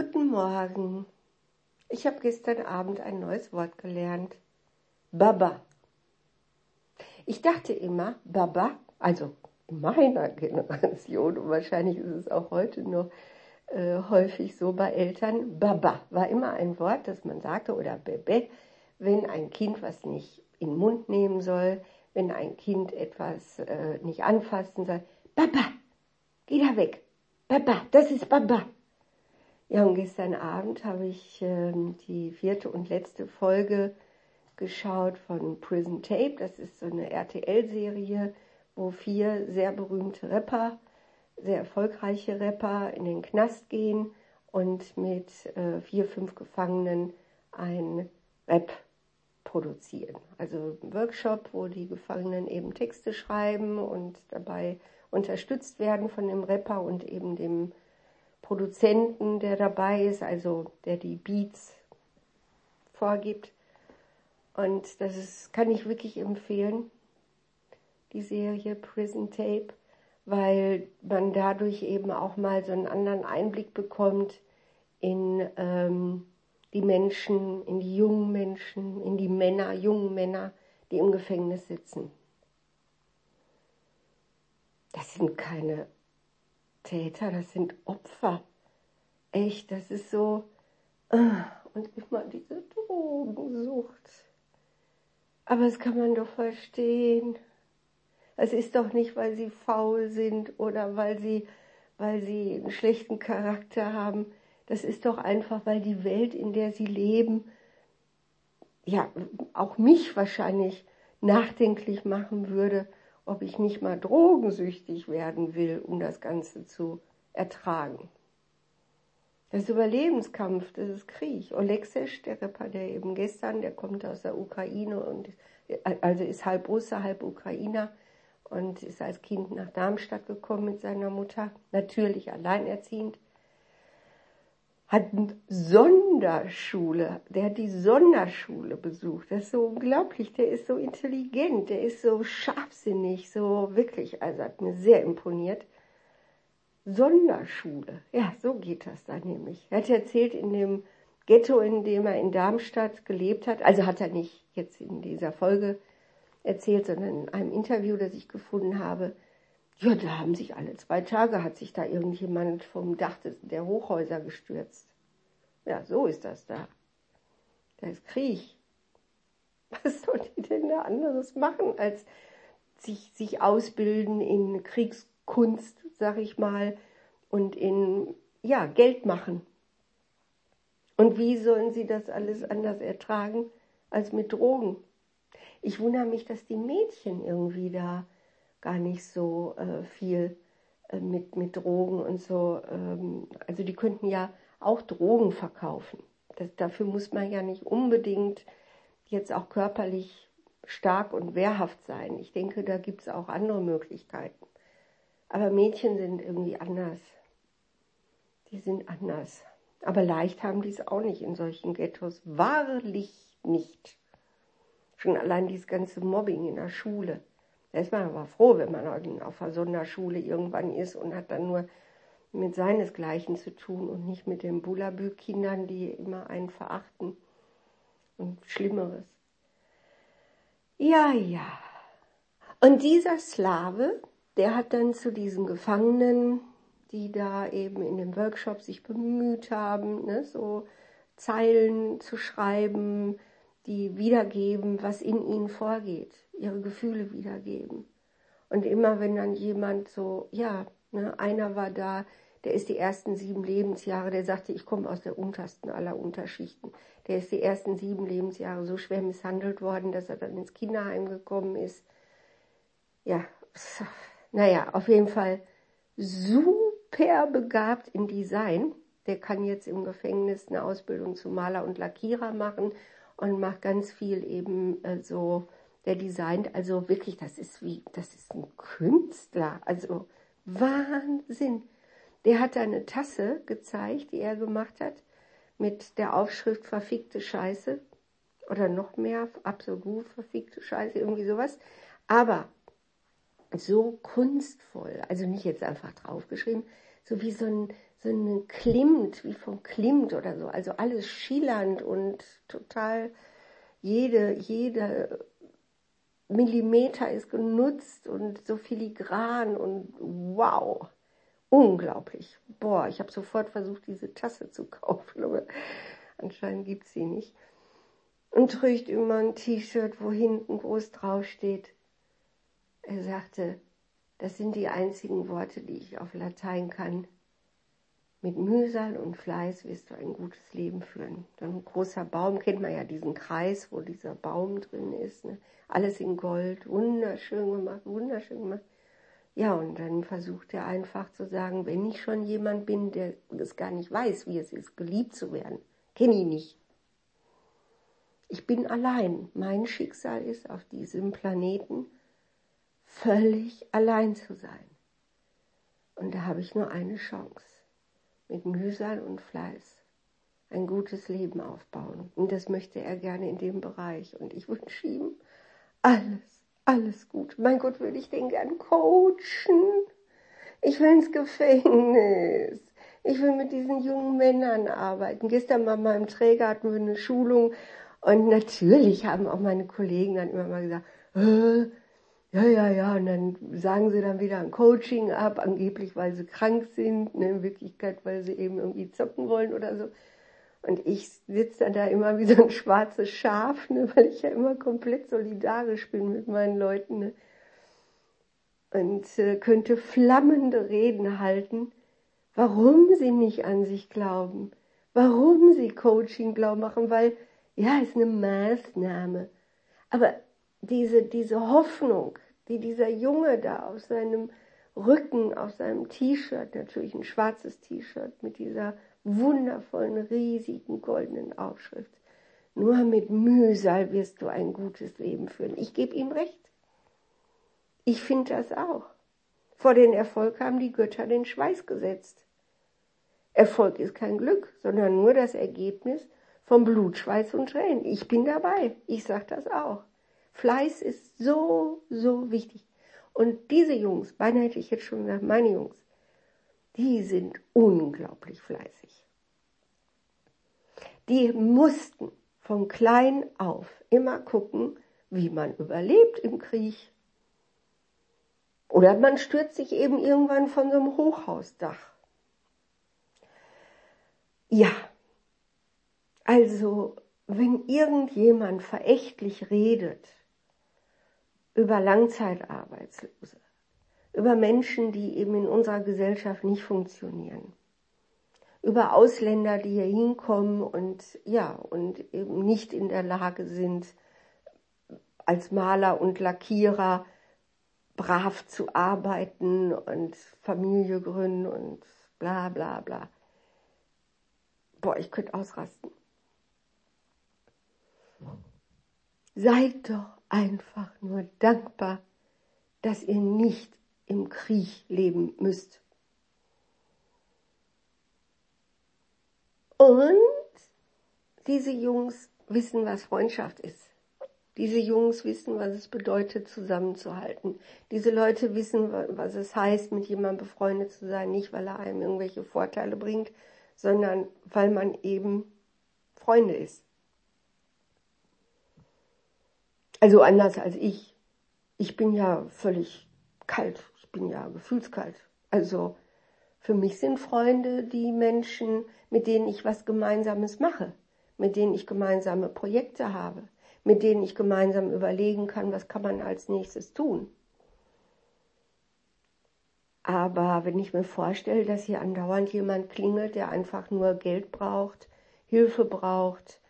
Guten Morgen. Ich habe gestern Abend ein neues Wort gelernt. Baba. Ich dachte immer, Baba, also in meiner Generation und wahrscheinlich ist es auch heute noch äh, häufig so bei Eltern, Baba war immer ein Wort, das man sagte oder Bebe, wenn ein Kind was nicht in den Mund nehmen soll, wenn ein Kind etwas äh, nicht anfassen soll. Baba, geh da weg. Baba, das ist Baba. Ja, und gestern Abend habe ich äh, die vierte und letzte Folge geschaut von Prison Tape. Das ist so eine RTL-Serie, wo vier sehr berühmte Rapper, sehr erfolgreiche Rapper in den Knast gehen und mit äh, vier, fünf Gefangenen ein Rap produzieren. Also ein Workshop, wo die Gefangenen eben Texte schreiben und dabei unterstützt werden von dem Rapper und eben dem Produzenten, der dabei ist, also der die Beats vorgibt. Und das ist, kann ich wirklich empfehlen, die Serie Prison Tape, weil man dadurch eben auch mal so einen anderen Einblick bekommt in ähm, die Menschen, in die jungen Menschen, in die Männer, jungen Männer, die im Gefängnis sitzen. Das sind keine Täter, das sind Opfer. Echt, das ist so. Ah, und immer diese Drogensucht. Aber das kann man doch verstehen. Es ist doch nicht, weil sie faul sind oder weil sie, weil sie einen schlechten Charakter haben. Das ist doch einfach, weil die Welt, in der sie leben, ja, auch mich wahrscheinlich nachdenklich machen würde, ob ich nicht mal drogensüchtig werden will, um das Ganze zu ertragen. Das ist Überlebenskampf, das ist Krieg. Oleksisch, der Rapper, der eben gestern, der kommt aus der Ukraine und also ist halb Russe, halb Ukrainer und ist als Kind nach Darmstadt gekommen mit seiner Mutter, natürlich alleinerziehend hat eine Sonderschule, der hat die Sonderschule besucht. Das ist so unglaublich, der ist so intelligent, der ist so scharfsinnig, so wirklich, also hat mir sehr imponiert. Sonderschule, ja, so geht das da nämlich. Er hat erzählt, in dem Ghetto, in dem er in Darmstadt gelebt hat, also hat er nicht jetzt in dieser Folge erzählt, sondern in einem Interview, das ich gefunden habe, ja, da haben sich alle zwei Tage, hat sich da irgendjemand vom Dach der Hochhäuser gestürzt. Ja, so ist das da. Da ist Krieg. Was soll die denn da anderes machen, als sich, sich ausbilden in Kriegskunst, sag ich mal, und in, ja, Geld machen. Und wie sollen sie das alles anders ertragen als mit Drogen? Ich wundere mich, dass die Mädchen irgendwie da gar nicht so äh, viel äh, mit, mit Drogen und so. Ähm, also die könnten ja auch Drogen verkaufen. Das, dafür muss man ja nicht unbedingt jetzt auch körperlich stark und wehrhaft sein. Ich denke, da gibt es auch andere Möglichkeiten. Aber Mädchen sind irgendwie anders. Die sind anders. Aber leicht haben die es auch nicht in solchen Ghettos. Wahrlich nicht. Schon allein dieses ganze Mobbing in der Schule. Da ist man aber froh, wenn man auf einer Sonderschule irgendwann ist und hat dann nur mit seinesgleichen zu tun und nicht mit den Bulabü-Kindern, die immer einen verachten und Schlimmeres. Ja, ja. Und dieser Slave, der hat dann zu diesen Gefangenen, die da eben in dem Workshop sich bemüht haben, ne, so Zeilen zu schreiben, die wiedergeben, was in ihnen vorgeht, ihre Gefühle wiedergeben. Und immer wenn dann jemand so, ja, ne, einer war da, der ist die ersten sieben Lebensjahre, der sagte, ich komme aus der untersten aller Unterschichten. Der ist die ersten sieben Lebensjahre so schwer misshandelt worden, dass er dann ins Kinderheim gekommen ist. Ja, naja, auf jeden Fall super begabt im Design. Der kann jetzt im Gefängnis eine Ausbildung zum Maler und Lackierer machen und macht ganz viel eben äh, so, der designt, also wirklich, das ist wie, das ist ein Künstler, also Wahnsinn. Der hat eine Tasse gezeigt, die er gemacht hat, mit der Aufschrift verfickte Scheiße oder noch mehr, absolut verfickte Scheiße, irgendwie sowas. Aber so kunstvoll, also nicht jetzt einfach draufgeschrieben, so wie so ein, so eine Klimt, wie vom Klimt oder so. Also alles schillernd und total, jede, jede Millimeter ist genutzt und so filigran und wow, unglaublich. Boah, ich habe sofort versucht, diese Tasse zu kaufen, aber anscheinend gibt's sie nicht. Und trägt immer ein T-Shirt, wo hinten groß drauf steht. Er sagte, das sind die einzigen Worte, die ich auf Latein kann. Mit Mühsal und Fleiß wirst du ein gutes Leben führen. Dann ein großer Baum, kennt man ja diesen Kreis, wo dieser Baum drin ist. Ne? Alles in Gold, wunderschön gemacht, wunderschön gemacht. Ja, und dann versucht er einfach zu sagen, wenn ich schon jemand bin, der es gar nicht weiß, wie es ist, geliebt zu werden, kenne ich nicht. Ich bin allein. Mein Schicksal ist auf diesem Planeten völlig allein zu sein. Und da habe ich nur eine Chance. Mit Mühsal und Fleiß ein gutes Leben aufbauen. Und das möchte er gerne in dem Bereich. Und ich wünsche ihm alles, alles gut. Mein Gott, würde ich den gern coachen. Ich will ins Gefängnis. Ich will mit diesen jungen Männern arbeiten. Gestern mal meinem Träger hatten wir eine Schulung und natürlich haben auch meine Kollegen dann immer mal gesagt, äh, ja, ja, ja, und dann sagen sie dann wieder ein Coaching ab, angeblich weil sie krank sind, ne, in Wirklichkeit weil sie eben irgendwie zocken wollen oder so. Und ich sitze dann da immer wie so ein schwarzes Schaf, ne, weil ich ja immer komplett solidarisch bin mit meinen Leuten. Ne. Und äh, könnte flammende Reden halten, warum sie nicht an sich glauben, warum sie Coaching glauben machen, weil ja, ist eine Maßnahme. Aber diese, diese Hoffnung, die dieser Junge da auf seinem Rücken, auf seinem T-Shirt, natürlich ein schwarzes T-Shirt mit dieser wundervollen, riesigen goldenen Aufschrift. Nur mit Mühsal wirst du ein gutes Leben führen. Ich gebe ihm recht. Ich finde das auch. Vor den Erfolg haben die Götter den Schweiß gesetzt. Erfolg ist kein Glück, sondern nur das Ergebnis von Blut, Schweiß und Tränen. Ich bin dabei. Ich sage das auch. Fleiß ist so, so wichtig. Und diese Jungs, beinahe hätte ich jetzt schon gesagt, meine Jungs, die sind unglaublich fleißig. Die mussten von klein auf immer gucken, wie man überlebt im Krieg. Oder man stürzt sich eben irgendwann von so einem Hochhausdach. Ja, also wenn irgendjemand verächtlich redet, über Langzeitarbeitslose, über Menschen, die eben in unserer Gesellschaft nicht funktionieren, über Ausländer, die hier hinkommen und ja, und eben nicht in der Lage sind, als Maler und Lackierer brav zu arbeiten und Familie gründen und bla bla bla. Boah, ich könnte ausrasten. Seid doch einfach nur dankbar, dass ihr nicht im Krieg leben müsst. Und diese Jungs wissen, was Freundschaft ist. Diese Jungs wissen, was es bedeutet, zusammenzuhalten. Diese Leute wissen, was es heißt, mit jemandem befreundet zu sein, nicht weil er einem irgendwelche Vorteile bringt, sondern weil man eben Freunde ist. Also anders als ich. Ich bin ja völlig kalt. Ich bin ja gefühlskalt. Also für mich sind Freunde die Menschen, mit denen ich was Gemeinsames mache, mit denen ich gemeinsame Projekte habe, mit denen ich gemeinsam überlegen kann, was kann man als nächstes tun. Aber wenn ich mir vorstelle, dass hier andauernd jemand klingelt, der einfach nur Geld braucht, Hilfe braucht,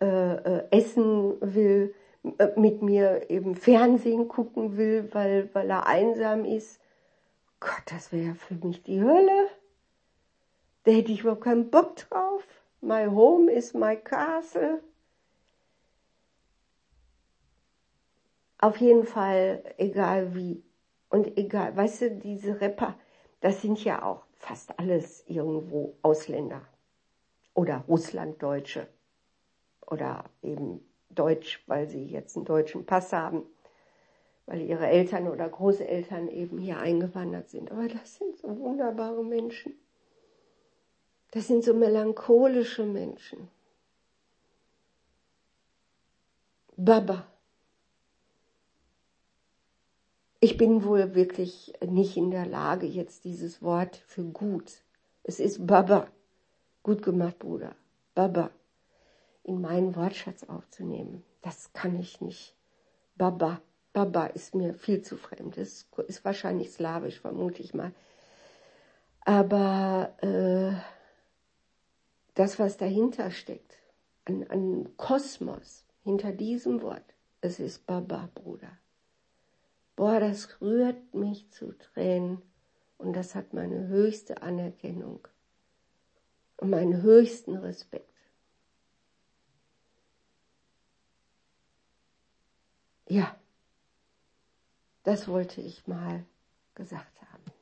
äh, äh, essen will, mit mir eben Fernsehen gucken will, weil, weil er einsam ist. Gott, das wäre für mich die Hölle. Da hätte ich überhaupt keinen Bock drauf. My home is my castle. Auf jeden Fall, egal wie. Und egal, weißt du, diese Rapper, das sind ja auch fast alles irgendwo Ausländer. Oder Russlanddeutsche. Oder eben Deutsch, weil sie jetzt einen deutschen Pass haben, weil ihre Eltern oder Großeltern eben hier eingewandert sind. Aber das sind so wunderbare Menschen. Das sind so melancholische Menschen. Baba. Ich bin wohl wirklich nicht in der Lage, jetzt dieses Wort für gut. Es ist Baba. Gut gemacht, Bruder. Baba. In meinen Wortschatz aufzunehmen. Das kann ich nicht. Baba. Baba ist mir viel zu fremd. Das ist wahrscheinlich slawisch, vermute ich mal. Aber äh, das, was dahinter steckt, an, an Kosmos, hinter diesem Wort, es ist Baba, Bruder. Boah, das rührt mich zu Tränen und das hat meine höchste Anerkennung und meinen höchsten Respekt. Ja, das wollte ich mal gesagt haben.